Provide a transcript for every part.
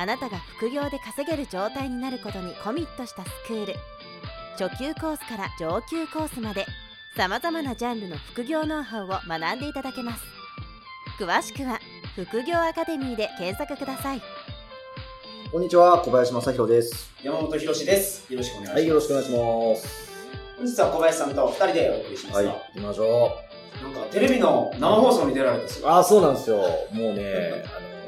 あなたが副業で稼げる状態になることにコミットしたスクール初級コースから上級コースまでさまざまなジャンルの副業ノウハウを学んでいただけます詳しくは副業アカデミーで検索くださいこんにちは、小林正宏です。山本博史です。よろしくお願いします。はい、よろしくお願いします。本日は小林さんと二人でお送りしますはい、が、行きましょなんかテレビの生放送に出られた。あ、そうなんですよ。もうね、あのー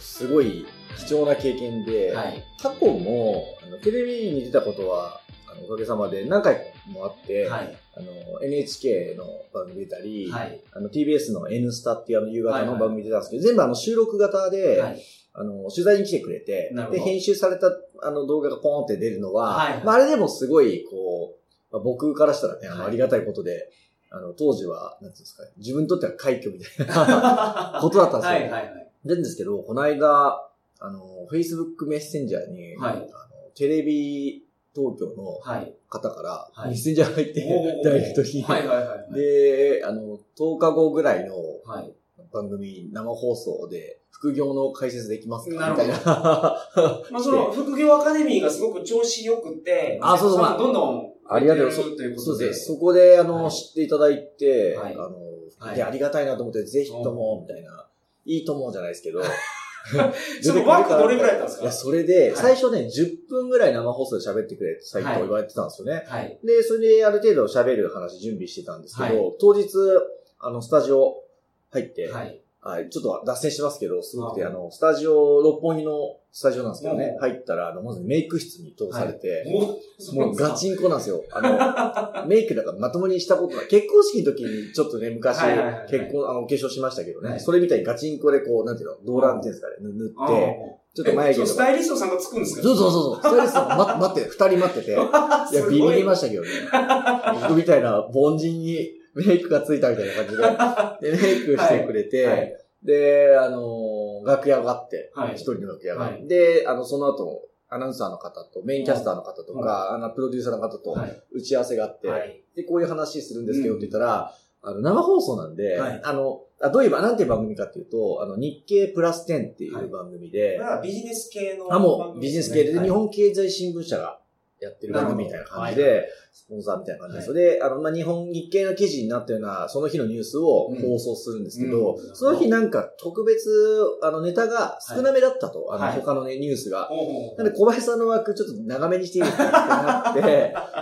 すごい貴重な経験で、はい。過去もあのテレビに出たことは、あのおかげさまで何回もあって、はい。あの NHK の番組出たり、はい。あの TBS の N スタっていうあの夕方はいはいの番組出たんですけど、全部あの収録型で、はい。あの、取材に来てくれてで、編集されたあの動画がポーンって出るのは、はいはいまあ、あれでもすごい、こう、まあ、僕からしたらね、あの、はいありがたいことで、あの、当時は、なんていうんですかね、自分にとっては快挙みたいな ことだったんですよ。はい。はい。はい。なんですけど、この間、あの、Facebook メッセンジャーに、はい。あのテレビ東京のはい。方から、はい。メッセンジャー。が入って、ダイレクトに。で、あの、10日後ぐらいのはい。番組、生放送で、副業の解説できますか？みたいな。まあ、その、副業アカデミーがすごく調子良くて、あそうそうまあ。どんどん、ありがとう。ございますということで。そうです。そこで、あの、はい。知っていただいて、はい。あの、はい。で、ありがたいなと思って、ぜひとも、みたいな、いいともじゃないですけど、その枠どれぐらいだったんですか？いや、それで、はい最初ね、10分ぐらい生放送で喋ってくれって最初言われてたんですよね。はい。で、それである程度喋る話準備してたんですけど、は当日、あの、スタジオ入って、はい。はい、ちょっと脱線しますけど、すごくて、ああの、スタジオ、六本木のスタジオなんですけどねう、ん入ったら、あの、まずメイク室に通されて、おもうガチンコなんですよ。あの、メイクだからまともにしたことない。結婚式の時にちょっとね、昔、結婚、あの、お化粧しましたけどね、はいそれみたいにガチンコでこう、なんていうの、動乱っていうんですかね、ぬ塗って、ちょっと眉毛えス。タイリストさんがつくんですか？そうそうそうそう。スタイリストさん待待って、二人待ってて。いや、ビビりましたけどね。僕みたいな凡人にメイクがついたみたいな感じで。で、メイクしてくれて、はいで、あのー楽屋があって、はい一人の楽屋が。はいで、あの、その後、アナウンサーの方と、メインキャスターの方とか、あの、プロデューサーの方とはい。打ち合わせがあって、はい。で、こういう話するんですけどうんって言ったら、あの、生放送なんで、はいあの、あどういう、なんていう番組かっていうと、あの、日経プラス10っていはいう番組で、まあビジネス系の。あ、もうビジネス系で、はい日本経済新聞社がやってる番組みたいな感じで、スポンサーみたいな感じです。で、あの、まあ、日本日経の記事になったような、その日のニュースをうん。放送するんですけど、うん。その日なんか特別、あの、ネタが少なめだったと、あはい。の、他のね、ニュースが。おなんで小林さんの枠ちょっと長めにしていいですかってな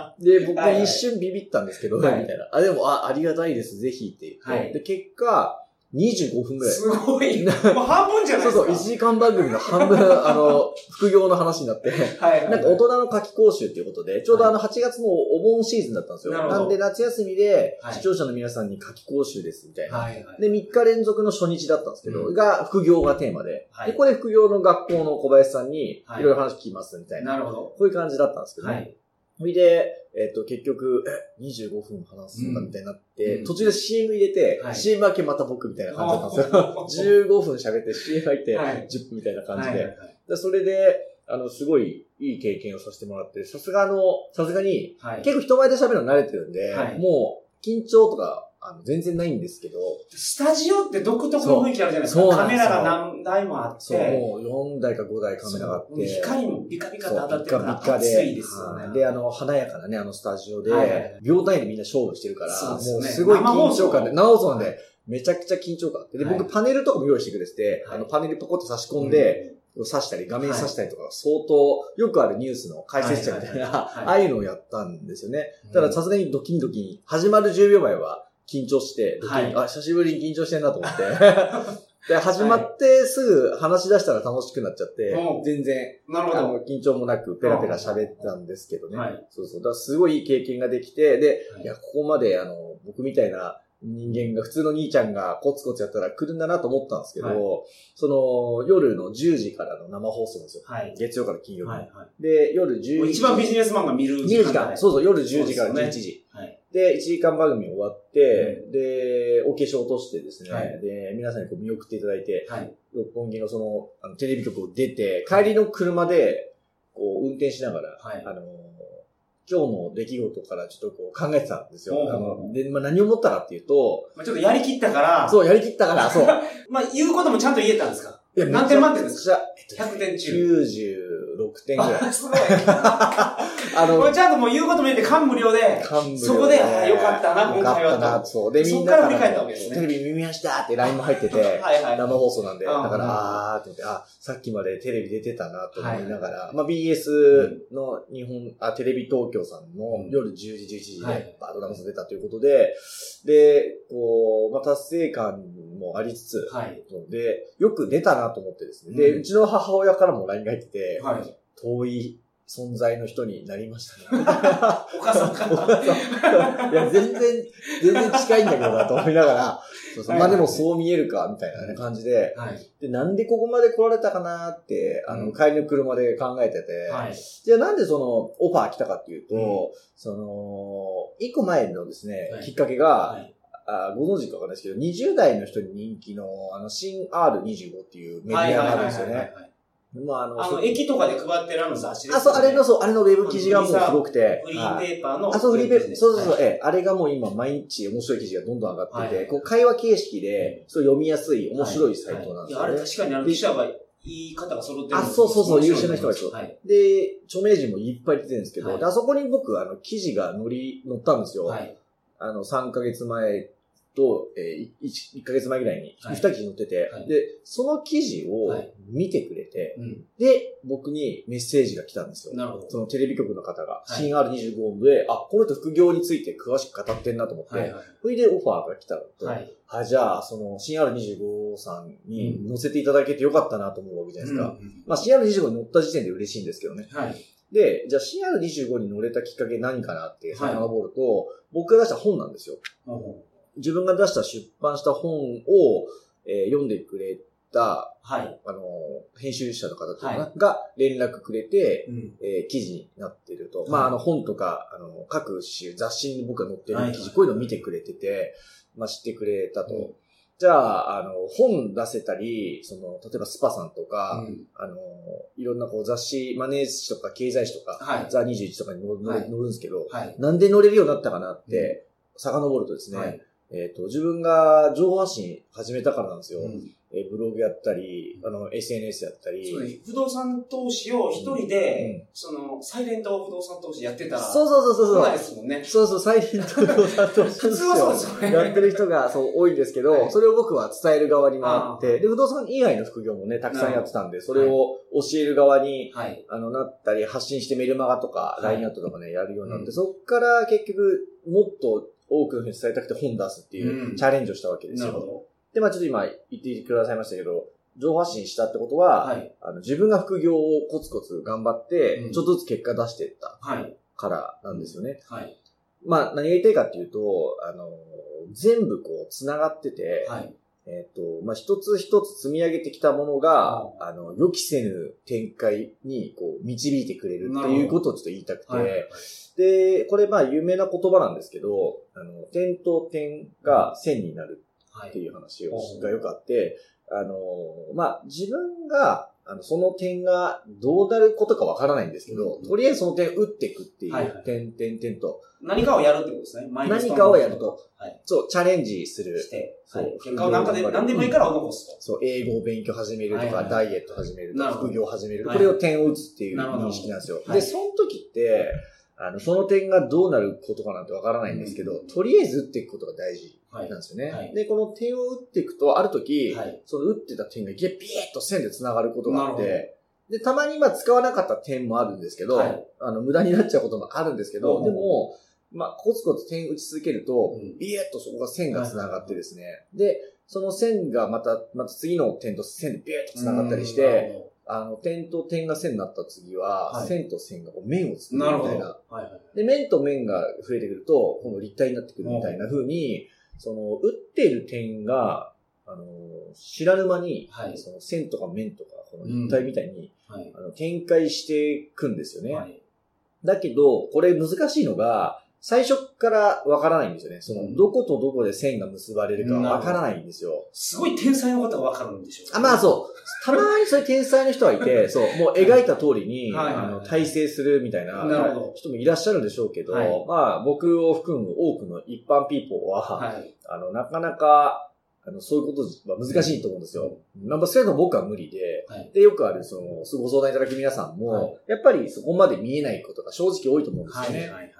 って、で、僕一瞬ビビったんですけど、はい。みたいな。あ、でも、あ、ありがたいです、ぜひって言って。はい。で、結果、25分ぐらい。すごい。もう半分じゃないそうですか。そう、1時間番組の半分、あの、副業の話になって、はいはい。なんか大人の夏季講習っていうことで、ちょうどあの8月のお盆シーズンだったんですよ。なるほどなんで夏休みではい視聴者の皆さんに夏季講習ですみたいな。はいはい。で、3日連続の初日だったんですけど、うんが副業がテーマで、はいで、ここで副業の学校の小林さんにいはいろいろ話聞きますみたいな。なるほど。こういう感じだったんですけどね。はい。それで、えっ、と、結局、え、25分話すんだみたいになって、うん。途中で CM 入れて、はい。CM 明けまた僕みたいな感じだったんですあよ。15分喋って CM 入ってはい。10分みたいな感じで。はいはいはい。でそれで、あの、すごいいい経験をさせてもらって、さすがあの、さすがに、はい。結構人前で喋るの慣れてるんで、はい。もう、緊張とか、あの、全然ないんですけど、スタジオって独特の雰囲気あるじゃないですか。カメラが何台もあって。そう、もう4台か5台カメラがあって、そう光もビカビカそうと当たってるから暑いですよね。はい。で、あの、華やかなね、あのスタジオで、はい秒単位でみんな勝負してるから、そうですよね。もうすごい緊張感で、生生放送なんで、めちゃくちゃ緊張感。あって、で、はい。僕パネルとかも用意してくれてて、はい。あの、パネルポコッと差し込んで、刺したり、画面刺したりとか、相当、よくあるニュースの解説者みたいな、ああいうのをやったんですよね。うんただ、さすがにドキンドキン、始まる10秒前は緊張して、はいあ、久しぶりに緊張してんなと思って。で、始まってすぐ話し出したら楽しくなっちゃって、うん全然、なるほど。緊張もなくペラペラ喋ったんですけどね。はいそうそう。だからすごいいい経験ができて、で、はいいや、ここまで、あの、僕みたいな、人間が、普通の兄ちゃんがコツコツやったら来るんだなと思ったんですけど、はいその夜の10時からの生放送ですよ。はい。月曜から金曜日。はい。はい。で、夜10時。一番ビジネスマンが見る見る時間。そうそう、夜10時から11そうです時。はい。で、1時間番組終わって、で、お化粧落としてですね、はい。で、皆さんにこう見送っていただいて、はい。六本木のその、あのテレビ局を出て、帰りの車で、こう、運転しながら、はい。あの、今日の出来事からちょっとこう考えてたんですよ。あの、で、まあ、何を思ったかっていうと、まあちょっとやりきったから、そう、やりきったから、そう。まあ言うこともちゃんと言えたんですか？いや何点満点ですか？か ?100 点中。96点ぐらい。あ、すごい。あのこれ、ちゃんともう言うことも言って感無量で、感無量そこでよかったなよかった今回はな、そう。で、みんなから振り返ったわけですねテレビ見ましたって LINE も入ってて、はいはい。生放送なんで、だうんから、うんあーって思って、あ、さっきまでテレビ出てたなと思いながら、まあ BS の日本、あ、テレビ東京さんのうん夜10時、11時はいでバーッと生放送出たということで、で、こう、まあ達成感もありつつ、はい。で、よく出たなと思ってですね。で、うちの母親からも LINE が入ってて、はい。遠い存在の人になりましたね。お母さんか いや、全然、全然近いんだけどなと思いながら、そうそうはいまあでもそう見えるか、みたいなね感じで、はい。で、なんでここまで来られたかなって、あの、うん帰りの車で考えてて、はい。じゃあなんでその、オファー来たかっていうと、うんその、一個前のですね、はいきっかけが、はい。あご存知かわかんないですけど、20代の人に人気の、あの、新 R25 っていうメディアがあるんですよね。まあ、あの、あの、駅とかで配ってるあの雑誌ですあ、そう、あれの、そう、あれのウェブ記事がもうすごくて。フリーはいペーパーの。あ、そう、フリーペーパー、そうそうそう、はいええ、あれがもう今毎日面白い記事がどんどん上がってて、はいこう会話形式で、そう読みやすい、面白いサイトなんですよね。はいいや、あれ確かにあの、記者がいい方が揃ってるあそうそうそう優秀な人がそうはい。で、著名人もいっぱい出てるんですけど、はいであそこに僕、あの、記事が載り、載ったんですよ。はい。あの、3ヶ月前と、えー、1, 1ヶ月前ぐらいに、はい2記事載ってて、はいで、その記事をはい見てくれて、うん。で、僕にメッセージが来たんですよ。なるほど。そのテレビ局の方が、はい新 R25 で、あ、この人副業について詳しく語ってんなと思って、はいはい。それでオファーが来たのと、はい。あ、じゃあ、その、新 R25 さんに乗せていただけてよかったなと思うわけじゃないですか。うんうんまあ、CR25 に乗った時点で嬉しいんですけどね。はい。で、じゃあ CR25 に乗れたきっかけ何かなって遡ると、僕が出した本なんですよ。ほ自分が出した出版した本を、えー読んでくれた、うはい。あの、編集者の方というかが連絡くれて、うん。えー記事になってると。いまあ、あの、本とか、あの、各種雑誌に僕が載ってるはい記事、こういうのを見てくれてて、まあ、知ってくれたと。うんじゃあ、あの、本出せたり、その、例えばスパさんとか、うんあの、いろんなこう雑誌、マネー誌とか経済誌とか、はい。ザ21とかに載る,、んですけど、はい。なんで乗れるようになったかなって、遡るとですね、はい。えっ、と、自分が情報発信始めたからなんですよ。うんえーブログやったり、あの、SNS やったり。そうです不動産投資を一人で、うんその、サイレント不動産投資やってたら、そうそうそうそうそう。来ないですもんね。そうそう、サイレント不動産投資普通はそうですよねやってる人がそう多いんですけど、はいそれを僕は伝える側に回って、あで、不動産以外の副業もね、たくさんやってたんで、それを教える側に、はい。あの、なったり、発信してメルマガとか、はい LINE アットとかね、やるようになって、うんそっから結局、もっと多くの人に伝えたくて本出すっていううんチャレンジをしたわけですよ。で、まあちょっと今言ってくださいましたけど、情報発信したってことは、ど。はい。あの自分が副業をコツコツ頑張って、うんちょっとずつ結果出していったはい。からなんですよね。はい。まあ、何が言いたいかっていうと、あの、全部こう、繋がってて、はい。えっ、と、まあ、一つ一つ積み上げてきたものが、あの、予期せぬ展開に、こう、導いてくれるっていうことをちょっと言いたくて、はい。で、これまあ、有名な言葉なんですけど、あの、点と点が線になるはい。っていう話がよくあって、あの、まあ、自分が、あの、その点がどうなることかわからないんですけど、うんとりあえずその点打っていくっていう、はいはい点、点、点と、何かをやるってことですね。何かをやると。はい。そう、チャレンジする。して、そうはい。結果をなんかで、何でもいいからを残すと。そう、英語を勉強始めるとか、はいはいダイエット始めるとか、副業始める。はいこれを点を打つっていう認識なんですよ。はいで、その時って、あの、その点がどうなることかなんてわからないんですけど、うんとりあえず打っていくことが大事はいなんですよね。はいで、この点を打っていくと、ある時、はい。その打ってた点がいきなりピーッと線で繋がることがあって、で、たまにまあ使わなかった点もあるんですけど、はいあの、無駄になっちゃうこともあるんですけど、うんでも、まあ、コツコツ点打ち続けると、うんビエッとそこが線が繋がってですね、で、その線がまた、また次の点と線でビエッと繋がったりして、あの、点と点が線になった次は、はい線と線がこう面を作る。みたいな。はいはい。で、面と面が増えてくると、この立体になってくるみたいな風に、その、打っている点が、あの、知らぬ間に、はいその線とか面とか、この立体みたいに、はい。あの展開していくんですよね。はい。だけど、これ難しいのが、最初からわからないんですよね。その、うんどことどこで線が結ばれるかわからないんですよ。すごい天才の方がわかるんでしょうねあまあそう。たまにそういう天才の人はいて、そう、もう描いた通りに、はいあの、体制するみたいな人もいらっしゃるんでしょうけど、はいまあ僕を含む多くの一般ピーポーは、はい。あの、なかなか、あの、そういうことは難しいと思うんですよ。まあ、そういうの僕は無理で、はい。で、よくある、その、ご相談いただく皆さんも、はいやっぱりそこまで見えないことが正直多いと思うんですよはい。ね。はい。はい。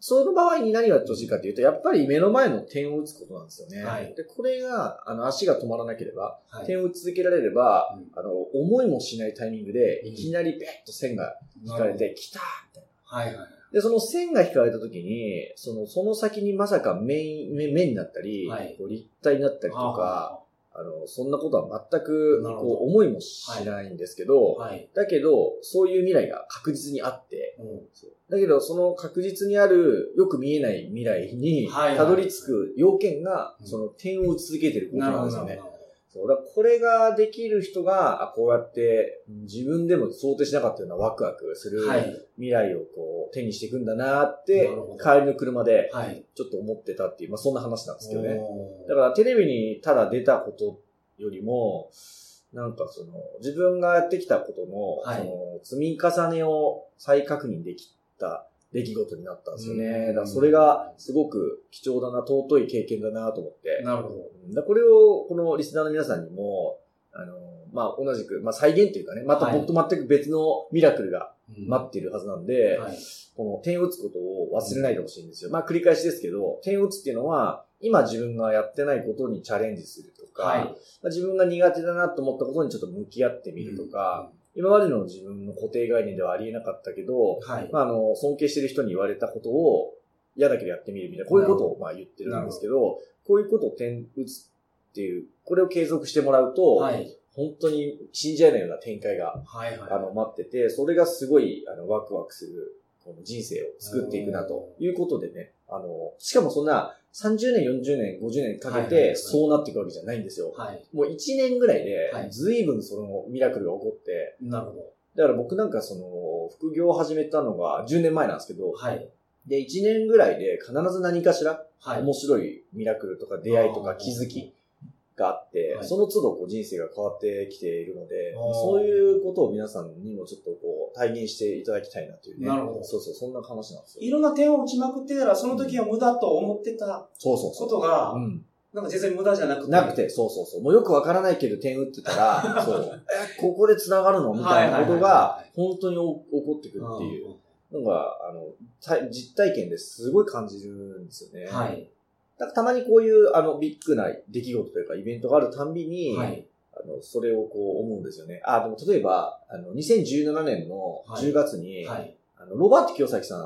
その場合に何をやってほしいかというと、やっぱり目の前の点を打つことなんですよね。はいで、これが、あの、足が止まらなければ、はい。点を打ち続けられれば、うんあの、思いもしないタイミングで、うんいきなりベッと線が引かれて、来たみたいな。はい。はい。で、その線が引かれた時に、その、その先にまさか面、面面になったり、はいこう立体になったりとか、あの、そんなことは全く、こう、思いもしないんですけど、はい。だけど、そういう未来が確実にあって、うん。だけど、その確実にある、よく見えない未来に、はいたどり着く要件が、うん。その点を打ち続けてることなんですよねそうだこれができる人が、あこうやって自分でも想定しなかったようなワクワクするはい。未来をこう手にしていくんだなって帰りの車ではい。ちょっと思ってたっていう、まあそんな話なんですけどね。だからテレビにただ出たことよりも、なんかその、自分がやってきたことの、はいその、積み重ねを再確認できた出来事になったんですようんね。だからそれがすごく貴重だな、尊い経験だなと思って。なるほど。うんだこれを、このリスナーの皆さんにも、あの、まあ、同じく、まあ、再現というかね、また僕と全く別のミラクルが待っているはずなんで、はい。この点を打つことを忘れないでほしいんですよ。まあ繰り返しですけど、点を打つっていうのは、今自分がやってないことにチャレンジするとか、はい。まあ、自分が苦手だなと思ったことにちょっと向き合ってみるとか、今までの自分の固定概念ではありえなかったけど、はい。まああの、尊敬してる人に言われたことを嫌だけどやってみるみたいな、こういうことをまあ言ってるんですけど、こういうことを点打つっていう、これを継続してもらうと、はい。本当に信じられないような展開がはい。はい。あの、待ってて、それがすごい、あの、ワクワクする、この人生を作っていくな、ということでね、あの、しかもそんな、30年、40年、50年かけて、そうなっていくわけじゃないんですよ。はい。もう1年ぐらいでは、い随分そのミラクルが起こって、なるほだから僕なんかその、副業を始めたのが10年前なんですけどど。、はい。で、1年ぐらいで必ず何かしら、はい。面白いミラクルとか出会いとか気づきがあって、はいその都度こう人生が変わってきているのでそういうことを皆さんにもちょっとこう体現していただきたいなというね。なるほどそうそう、そんな話なんですよ。いろんな点を打ちまくってたら、その時は無駄と思ってたそうそうそう。ことが、うん。なんか全然無駄じゃなくて。なくて、そうそうそう。もうよくわからないけど点打ってたら、そう。え、ここで繋がるの？みたいなことがはい、本当に起こってくるうんっていうのが、あの、た実体験ですごい感じるんですよね。はい。だからたまにこういう、あの、ビッグな出来事というか、イベントがあるたんびに、はい。あの、それをこう思うんですよね。あ、でも例えば、あの、2017年の10月に、はい。あの、ロバート清崎さん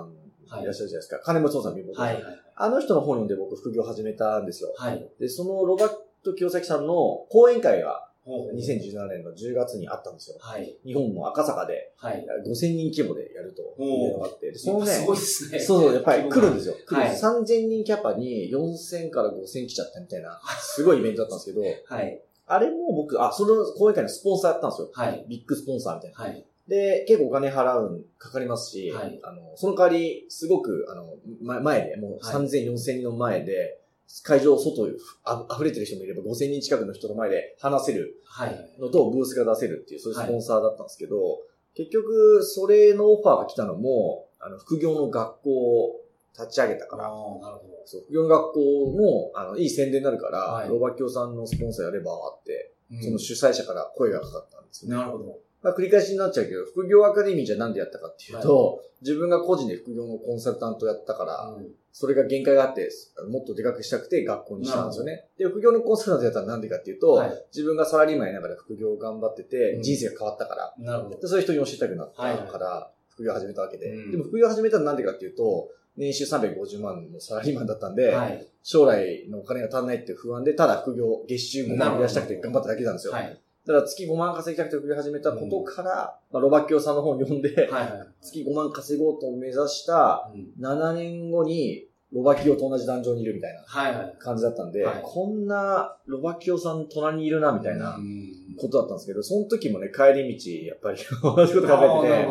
はいいらっしゃるじゃないですか。金持ちさん、貧乏さんはい。はい。あの人の本読んで僕副業始めたんですよ。はい。で、そのロバート清崎さんの講演会が2017年の10月にあったんですよ。はい。日本の赤坂ではい。5000人規模でやるというのがあって、でそのね、すごいですね。そうそう、やっぱり来るんですよ。はい3000人キャパに4000から5000来ちゃったみたいな、すごいイベントだったんですけど、はい。あれも僕、あ、その講演会のスポンサーやったんですよ。はい。ビッグスポンサーみたいな。はい。で、結構お金払うん、かかりますし、はいあの、その代わり、すごく、あの、ま前で、もうはい3000、4000人の前で、会場外あ溢れてる人もいれば5000人近くの人の前で話せるはい。のとブースが出せるっていう、そういうスポンサーだったんですけど、結局、それのオファーが来たのも、あの、副業の学校を立ち上げたから、ああ、なるほそう副業の学校の、あの、いい宣伝になるから、はいロバキオさんのスポンサーやればって、ど。その主催者から声がかかったんですよね。なるほど。まあ、繰り返しになっちゃうけど、副業アカデミーじゃなんでやったかっていうと、自分が個人で副業のコンサルタントやったから、うんそれが限界があって、もっとでかくしたくて学校にしたんですよね。で、副業のコンサルタントやったらなんでかっていうと、はい自分がサラリーマンやりながら副業を頑張っててう、ん人生が変わったから、なるほど。でそういう人に教えたくなったはいから、副業を始めたわけで。うんでも副業を始めたのはなんでかっていうと、年収350万のサラリーマンだったんで、はい。将来のお金が足んないって不安で、ただ副業、月収5万増やしたくて頑張っただけなんですよ。はい。だから月5万稼ぎたくて副業始めたことから、まあ、ロバッキオさんの本を読んで、はい。はい。月5万稼ごうと目指したうん7年後に、ロバキオと同じ壇上にいるみたいなはいはい。感じだったんで、はいこんなロバキオさん隣にいるなみたいなうんことだったんですけど、その時もね、帰り道、やっぱり同じこと考えててあーなる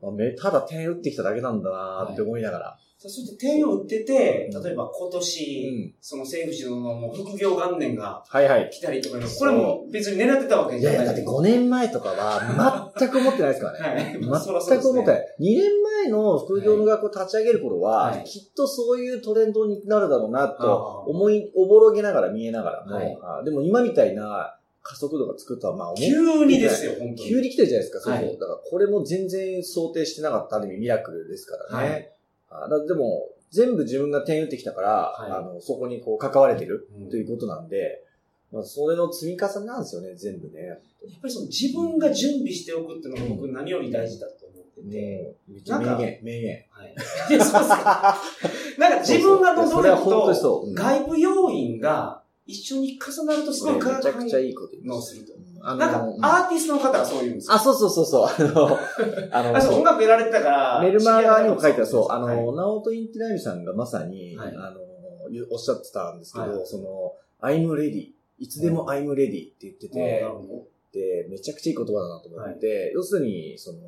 ほ、どあめただ点打ってきただけなんだなって思いながら。そして点を打ってて、うん例えば今う年、ん。その政府のもう副業元年がはいはい。来たりとかいうの、そうこれも別に狙ってたわけいやいや、じゃないだって5年前とかは全く思ってないですからね。はい。全く思ってない。2年前の副業の学校立ち上げる頃は、はいきっとそういうトレンドになるだろうなと思い、おぼろげながら見えながらも、はいでも今みたいな加速度が作ったら、まあ思う急にですよ、本当に。急に来てるじゃないですか、そうそう。はいだからこれも全然想定してなかったある意味ミラクルですからね。あだでも、全部自分が点打ってきたから、はいあの、そこにこう関われてるうんということなんで、まあ、それの積み重ねなんですよね、全部ね。やっぱりその自分が準備しておくっていうのが僕何より大事だと思ってて。もう、めっちゃ名言、名言。はい。そう。なんか自分がのそれは努力本当にと外部要因が一緒に重なるとすごい化学めちゃくちゃ反いいこと言います。応すると。なんかうんアーティストの方がそう言うんですよ。あ、そうそうそうそう。あの、あの音楽やられてたから。メルマガにも書いてある、そう、あはいの、ナオト・インティライミさんがまさに、はいあの、おっしゃってたんですけど、はいその、I'm ready. いつでも I'm ready って言ってて、で、めちゃくちゃいい言葉だなと思って、要するに、その、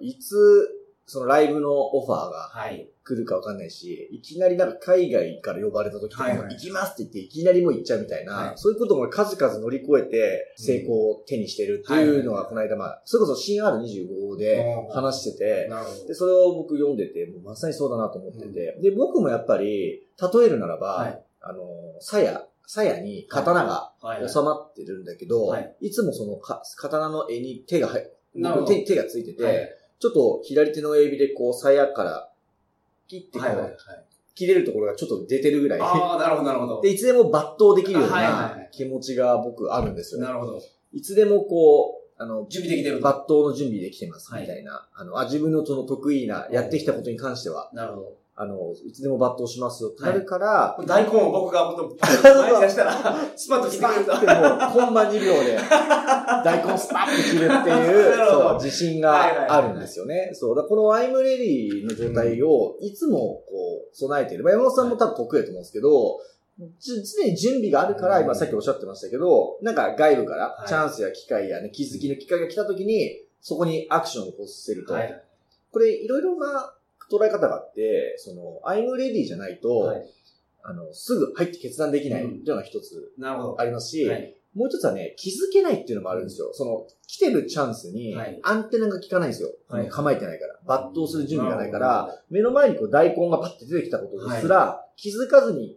いつ、そのライブのオファーがはい。来るかわかんないし、いきなりなんか海外から呼ばれた時とかも、はいはい。行きますって言っていきなりもう行っちゃうみたいな、はい。そういうことも数々乗り越えて成功を手にしてるっていうのが、この間まあ、それこそ CR25 で話してて。で、それを僕読んでて、もうまさにそうだなと思ってて、で、僕もやっぱり、例えるならば、はい。あの、鞘、鞘に刀がはい。収まってるんだけど、はい。い、つもそのか刀の絵に手が入手手がついてて、はいちょっと左手の指でこう、鞘から切ってこう、はいはいはい。切れるところがちょっと出てるぐらい。ああ、なるほど、なるほど。で、いつでも抜刀できるようはいはいはない気持ちが僕あるんですよ。なるほど。いつでもこう、あの、準備できてると。抜刀の準備できてますはいみたいな。あの、あ、自分のその得意な、やってきたことに関しては、なるほど。あの、いつでも抜刀しますよってなるから、大根を僕が本当前に出したら、スパッと切ってくれると。ッてもう、コンマ2秒で、大根スパッて切るっていう、そう、自信があるんですよね。そう、だこの I'm ready の状態を、いつもこう、備えている。まあ、山本さんも多分得意だと思うんですけど、じ常に準備があるから、うん今さっきおっしゃってましたけど、なんか外部からはいチャンスや機会やね、気づきの機会が来た時に、そこにアクションを起こせると。はい。これ、いろいろな捉え方があって、その、アイムレディじゃないと、はいあの、すぐ入って決断できないっていうのが一つ。ありますし、はい。もう一つはね、気づけないっていうのもあるんですよ。その、来てるチャンスにはい、アンテナが効かないんですよ。はい構えてないから。抜刀する準備がないかなら、る目の前にこう大根がパッて出てきたことですら、気づかずに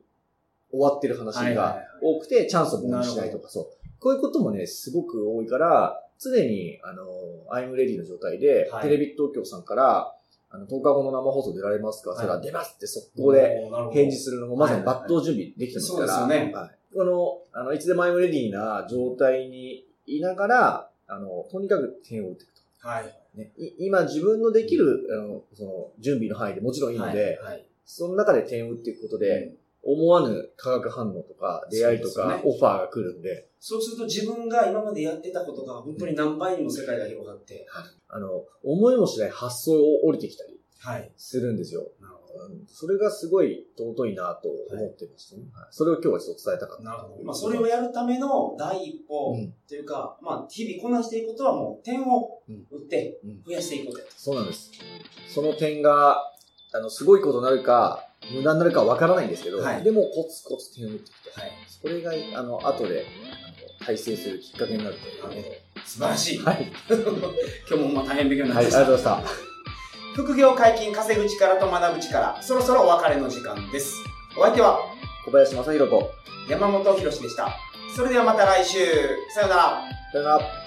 終わってる話が多くて、チャンスをものにしないとか、そう。こういうこともね、すごく多いから、常に、あの、 I'm ready の状態で、はいテレビ東京さんから、あの、10日後の生放送出られますか、はいそれは出ますって速攻で、返事するのもまさに抜はいはいはい刀準備できてますから。そうですよねはい。この、あの、いつでも I'm ready な状態にいながら、あの、とにかく点を打っていくと。はい。ね、い今自分のできる、あの、その、準備の範囲でもちろんいいので、はい。その中で点を打っていくことで、思わぬ化学反応とか、出会いとか、オファーが来るんで、そうすると自分が今までやってたことが本当に何倍にも世界が広がって。あの、思いもしない発想を降りてきたりはい。するんですよ。なるほうんそれがすごい尊いなと思ってましたね。はいそれを今日はちょっと伝えたかっど。た。なるほど。まあ、それをやるための第一歩うんというか、まあ、日々こなしていくことはもう点を打ってうん増やしていくことやと。そうなんです。その点が、あの、すごいことになるか、無駄になるかわからないんですけど、はいでもコツコツ点を打ってきて、はい。それが、あの、後で、あの、大成するきっかけになるというね。素晴らしい。はい。今日もまあ大変勉強になはい、りました。ありがとうございました。副業解禁稼ぐ力と学ぶ力、そろそろお別れの時間です。お相手は小林正宏と、山本博史でした。それではまた来週。さようなら。さよなら。